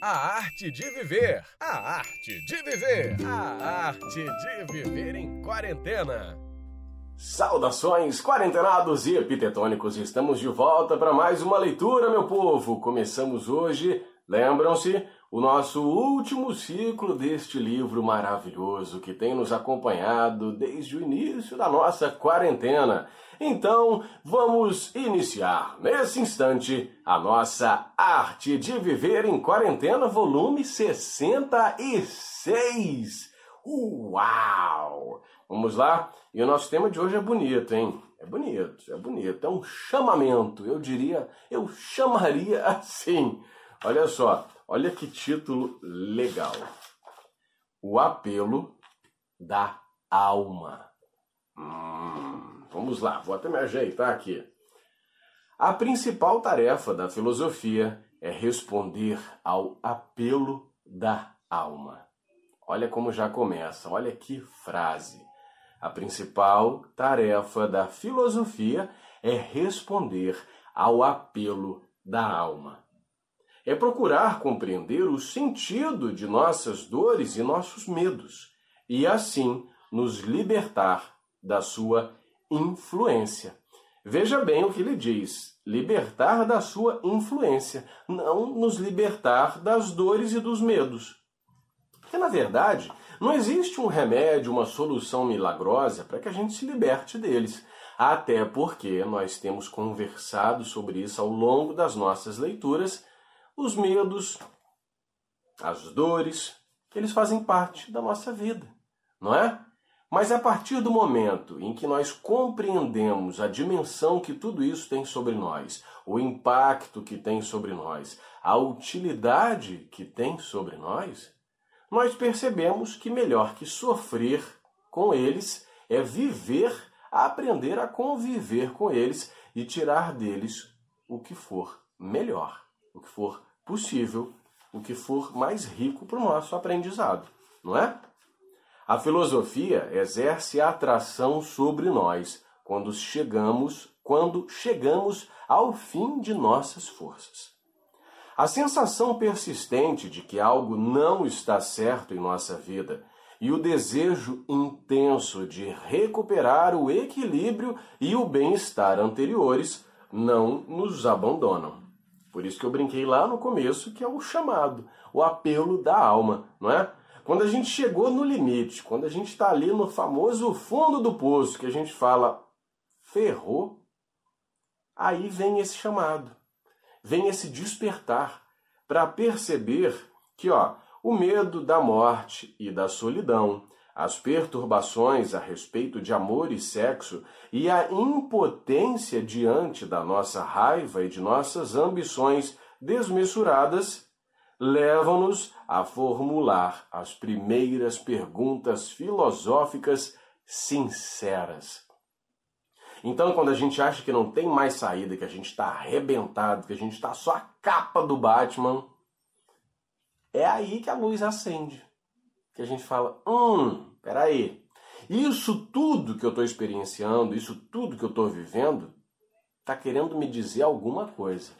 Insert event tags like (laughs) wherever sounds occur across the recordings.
A arte de viver. A arte de viver. A arte de viver em quarentena. Saudações, quarentenados e epitetônicos! Estamos de volta para mais uma leitura, meu povo! Começamos hoje, lembram-se, o nosso último ciclo deste livro maravilhoso que tem nos acompanhado desde o início da nossa quarentena. Então, vamos iniciar nesse instante a nossa Arte de Viver em Quarentena, volume 66. Uau! Vamos lá? E o nosso tema de hoje é bonito, hein? É bonito, é bonito. É um chamamento, eu diria, eu chamaria (laughs) assim. Olha só, olha que título legal. O apelo da alma. Hum, vamos lá, vou até me ajeitar aqui. A principal tarefa da filosofia é responder ao apelo da alma. Olha como já começa, olha que frase. A principal tarefa da filosofia é responder ao apelo da alma. É procurar compreender o sentido de nossas dores e nossos medos, e assim nos libertar da sua influência. Veja bem o que ele diz: libertar da sua influência, não nos libertar das dores e dos medos. Porque, na verdade, não existe um remédio, uma solução milagrosa para que a gente se liberte deles. Até porque nós temos conversado sobre isso ao longo das nossas leituras, os medos, as dores, eles fazem parte da nossa vida, não é? Mas a partir do momento em que nós compreendemos a dimensão que tudo isso tem sobre nós, o impacto que tem sobre nós, a utilidade que tem sobre nós, nós percebemos que melhor que sofrer com eles é viver, aprender a conviver com eles e tirar deles o que for melhor, o que for possível, o que for mais rico para o nosso aprendizado, não é? A filosofia exerce atração sobre nós quando chegamos, quando chegamos ao fim de nossas forças. A sensação persistente de que algo não está certo em nossa vida e o desejo intenso de recuperar o equilíbrio e o bem-estar anteriores não nos abandonam. Por isso que eu brinquei lá no começo que é o chamado, o apelo da alma, não é? Quando a gente chegou no limite, quando a gente está ali no famoso fundo do poço, que a gente fala, ferrou, aí vem esse chamado vem esse despertar para perceber que ó, o medo da morte e da solidão, as perturbações a respeito de amor e sexo e a impotência diante da nossa raiva e de nossas ambições desmesuradas levam-nos a formular as primeiras perguntas filosóficas sinceras. Então, quando a gente acha que não tem mais saída, que a gente está arrebentado, que a gente está só a capa do Batman, é aí que a luz acende. Que a gente fala: hum, peraí. Isso tudo que eu estou experienciando, isso tudo que eu estou vivendo, está querendo me dizer alguma coisa.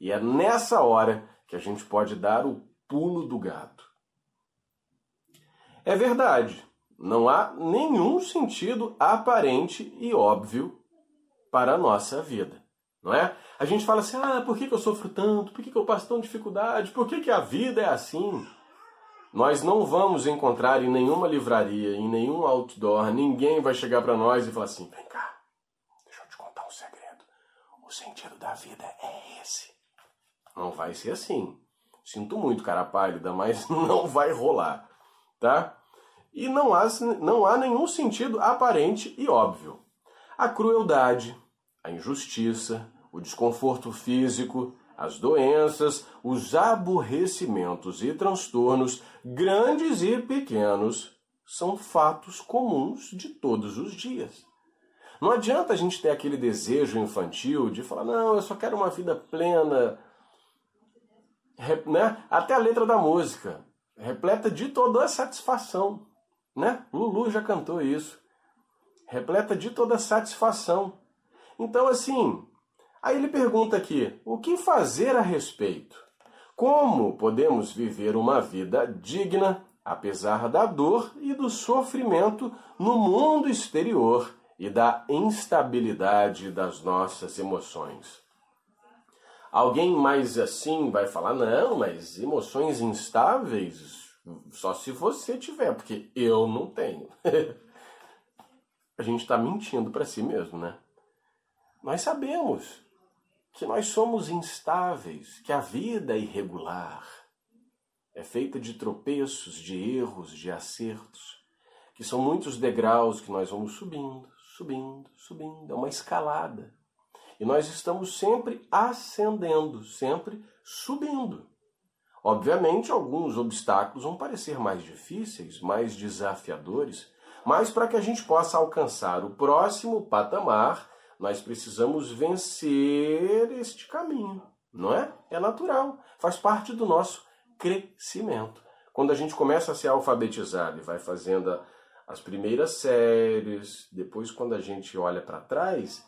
E é nessa hora que a gente pode dar o pulo do gato. É verdade. Não há nenhum sentido aparente e óbvio para a nossa vida, não é? A gente fala assim, ah, por que, que eu sofro tanto? Por que, que eu passo tanta dificuldade? Por que, que a vida é assim? Nós não vamos encontrar em nenhuma livraria, em nenhum outdoor, ninguém vai chegar para nós e falar assim, vem cá, deixa eu te contar um segredo. O sentido da vida é esse. Não vai ser assim. Sinto muito, cara pálida, mas (laughs) não vai rolar, tá? e não há, não há nenhum sentido aparente e óbvio. A crueldade, a injustiça, o desconforto físico, as doenças, os aborrecimentos e transtornos, grandes e pequenos, são fatos comuns de todos os dias. Não adianta a gente ter aquele desejo infantil de falar, não, eu só quero uma vida plena. Né? Até a letra da música, repleta de toda a satisfação né? Lulu já cantou isso. Repleta de toda satisfação. Então, assim, aí ele pergunta aqui: o que fazer a respeito? Como podemos viver uma vida digna, apesar da dor e do sofrimento no mundo exterior e da instabilidade das nossas emoções? Alguém mais assim vai falar: não, mas emoções instáveis só se você tiver, porque eu não tenho. (laughs) a gente está mentindo para si mesmo, né? Nós sabemos que nós somos instáveis, que a vida é irregular, é feita de tropeços, de erros, de acertos, que são muitos degraus que nós vamos subindo, subindo, subindo, é uma escalada. E nós estamos sempre ascendendo, sempre subindo. Obviamente, alguns obstáculos vão parecer mais difíceis, mais desafiadores, mas para que a gente possa alcançar o próximo patamar, nós precisamos vencer este caminho, não é? É natural, faz parte do nosso crescimento. Quando a gente começa a ser alfabetizado e vai fazendo as primeiras séries, depois quando a gente olha para trás,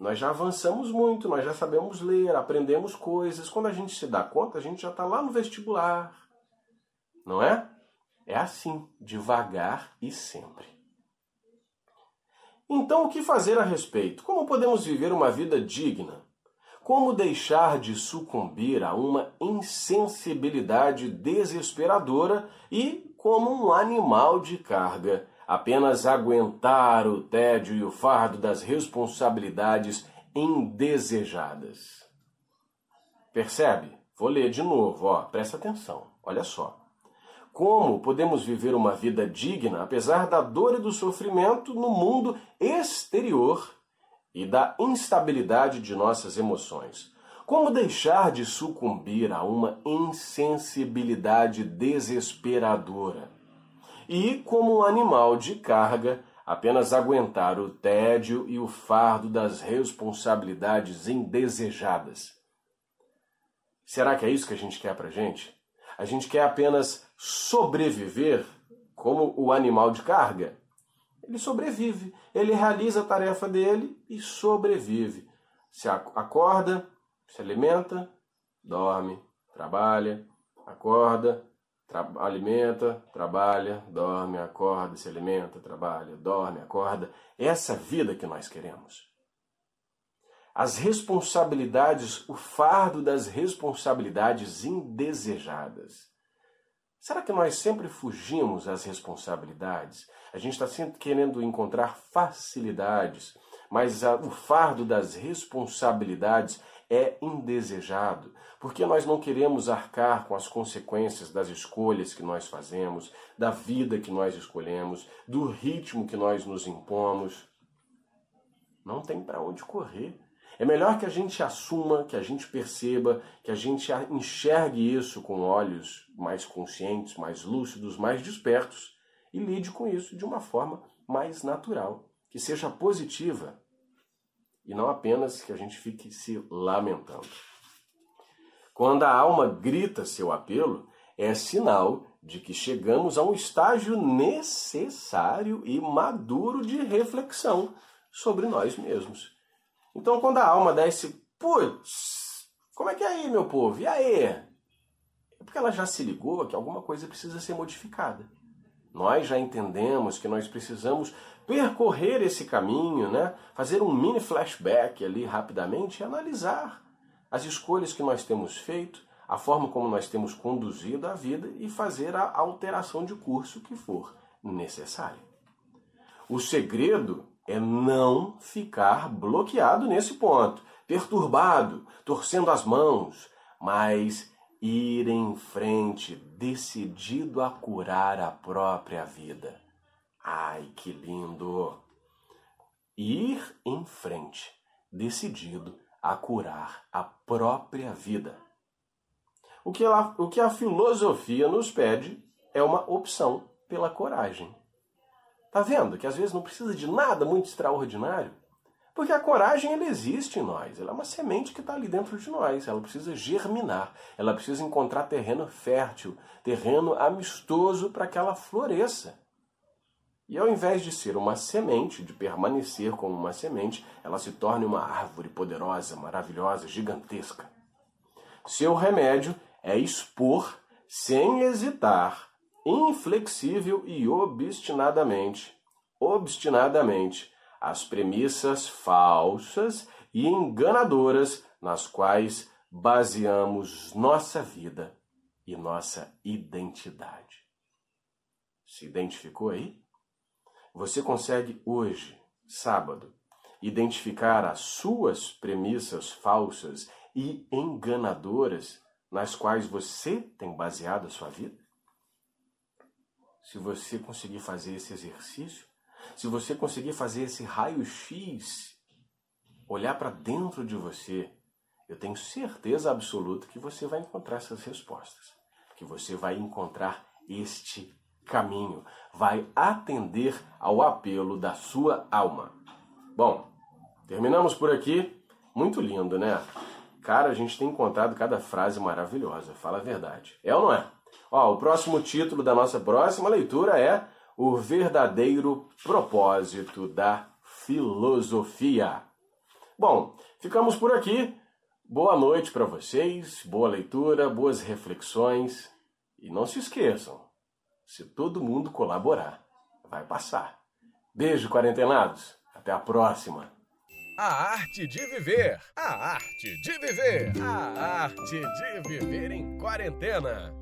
nós já avançamos muito, nós já sabemos ler, aprendemos coisas. Quando a gente se dá conta, a gente já está lá no vestibular. Não é? É assim, devagar e sempre. Então, o que fazer a respeito? Como podemos viver uma vida digna? Como deixar de sucumbir a uma insensibilidade desesperadora e, como um animal de carga, apenas aguentar o tédio e o fardo das responsabilidades indesejadas. Percebe? Vou ler de novo, ó, presta atenção. Olha só. Como podemos viver uma vida digna apesar da dor e do sofrimento no mundo exterior e da instabilidade de nossas emoções? Como deixar de sucumbir a uma insensibilidade desesperadora? e, como um animal de carga, apenas aguentar o tédio e o fardo das responsabilidades indesejadas. Será que é isso que a gente quer pra gente? A gente quer apenas sobreviver como o animal de carga? Ele sobrevive, ele realiza a tarefa dele e sobrevive. Se acorda, se alimenta, dorme, trabalha, acorda, Tra alimenta, trabalha, dorme, acorda, se alimenta, trabalha, dorme, acorda. Essa vida que nós queremos. As responsabilidades, o fardo das responsabilidades indesejadas. Será que nós sempre fugimos às responsabilidades? A gente está sempre querendo encontrar facilidades, mas a, o fardo das responsabilidades é indesejado, porque nós não queremos arcar com as consequências das escolhas que nós fazemos, da vida que nós escolhemos, do ritmo que nós nos impomos. Não tem para onde correr. É melhor que a gente assuma, que a gente perceba, que a gente enxergue isso com olhos mais conscientes, mais lúcidos, mais despertos e lide com isso de uma forma mais natural, que seja positiva e não apenas que a gente fique se lamentando. Quando a alma grita seu apelo, é sinal de que chegamos a um estágio necessário e maduro de reflexão sobre nós mesmos. Então, quando a alma dá esse putz, como é que é aí, meu povo? E aí? É porque ela já se ligou que alguma coisa precisa ser modificada. Nós já entendemos que nós precisamos percorrer esse caminho, né? fazer um mini flashback ali rapidamente e analisar as escolhas que nós temos feito, a forma como nós temos conduzido a vida e fazer a alteração de curso que for necessária. O segredo é não ficar bloqueado nesse ponto, perturbado, torcendo as mãos, mas ir em frente, decidido a curar a própria vida. Ai, que lindo! Ir em frente, decidido a curar a própria vida. O que, ela, o que a filosofia nos pede é uma opção pela coragem. Tá vendo que às vezes não precisa de nada muito extraordinário? Porque a coragem ela existe em nós, ela é uma semente que está ali dentro de nós, ela precisa germinar, ela precisa encontrar terreno fértil, terreno amistoso para que ela floresça. E ao invés de ser uma semente, de permanecer como uma semente, ela se torne uma árvore poderosa, maravilhosa, gigantesca. Seu remédio é expor sem hesitar, inflexível e obstinadamente, obstinadamente, as premissas falsas e enganadoras nas quais baseamos nossa vida e nossa identidade. Se identificou aí? Você consegue hoje, sábado, identificar as suas premissas falsas e enganadoras nas quais você tem baseado a sua vida? Se você conseguir fazer esse exercício, se você conseguir fazer esse raio-x, olhar para dentro de você, eu tenho certeza absoluta que você vai encontrar essas respostas, que você vai encontrar este caminho, vai atender ao apelo da sua alma. Bom, terminamos por aqui. Muito lindo, né? Cara, a gente tem encontrado cada frase maravilhosa, fala a verdade. É ou não é? Ó, o próximo título da nossa próxima leitura é O Verdadeiro Propósito da Filosofia. Bom, ficamos por aqui. Boa noite para vocês, boa leitura, boas reflexões. E não se esqueçam, se todo mundo colaborar, vai passar. Beijo, quarentenados. Até a próxima. A arte de viver. A arte de viver. A arte de viver em quarentena.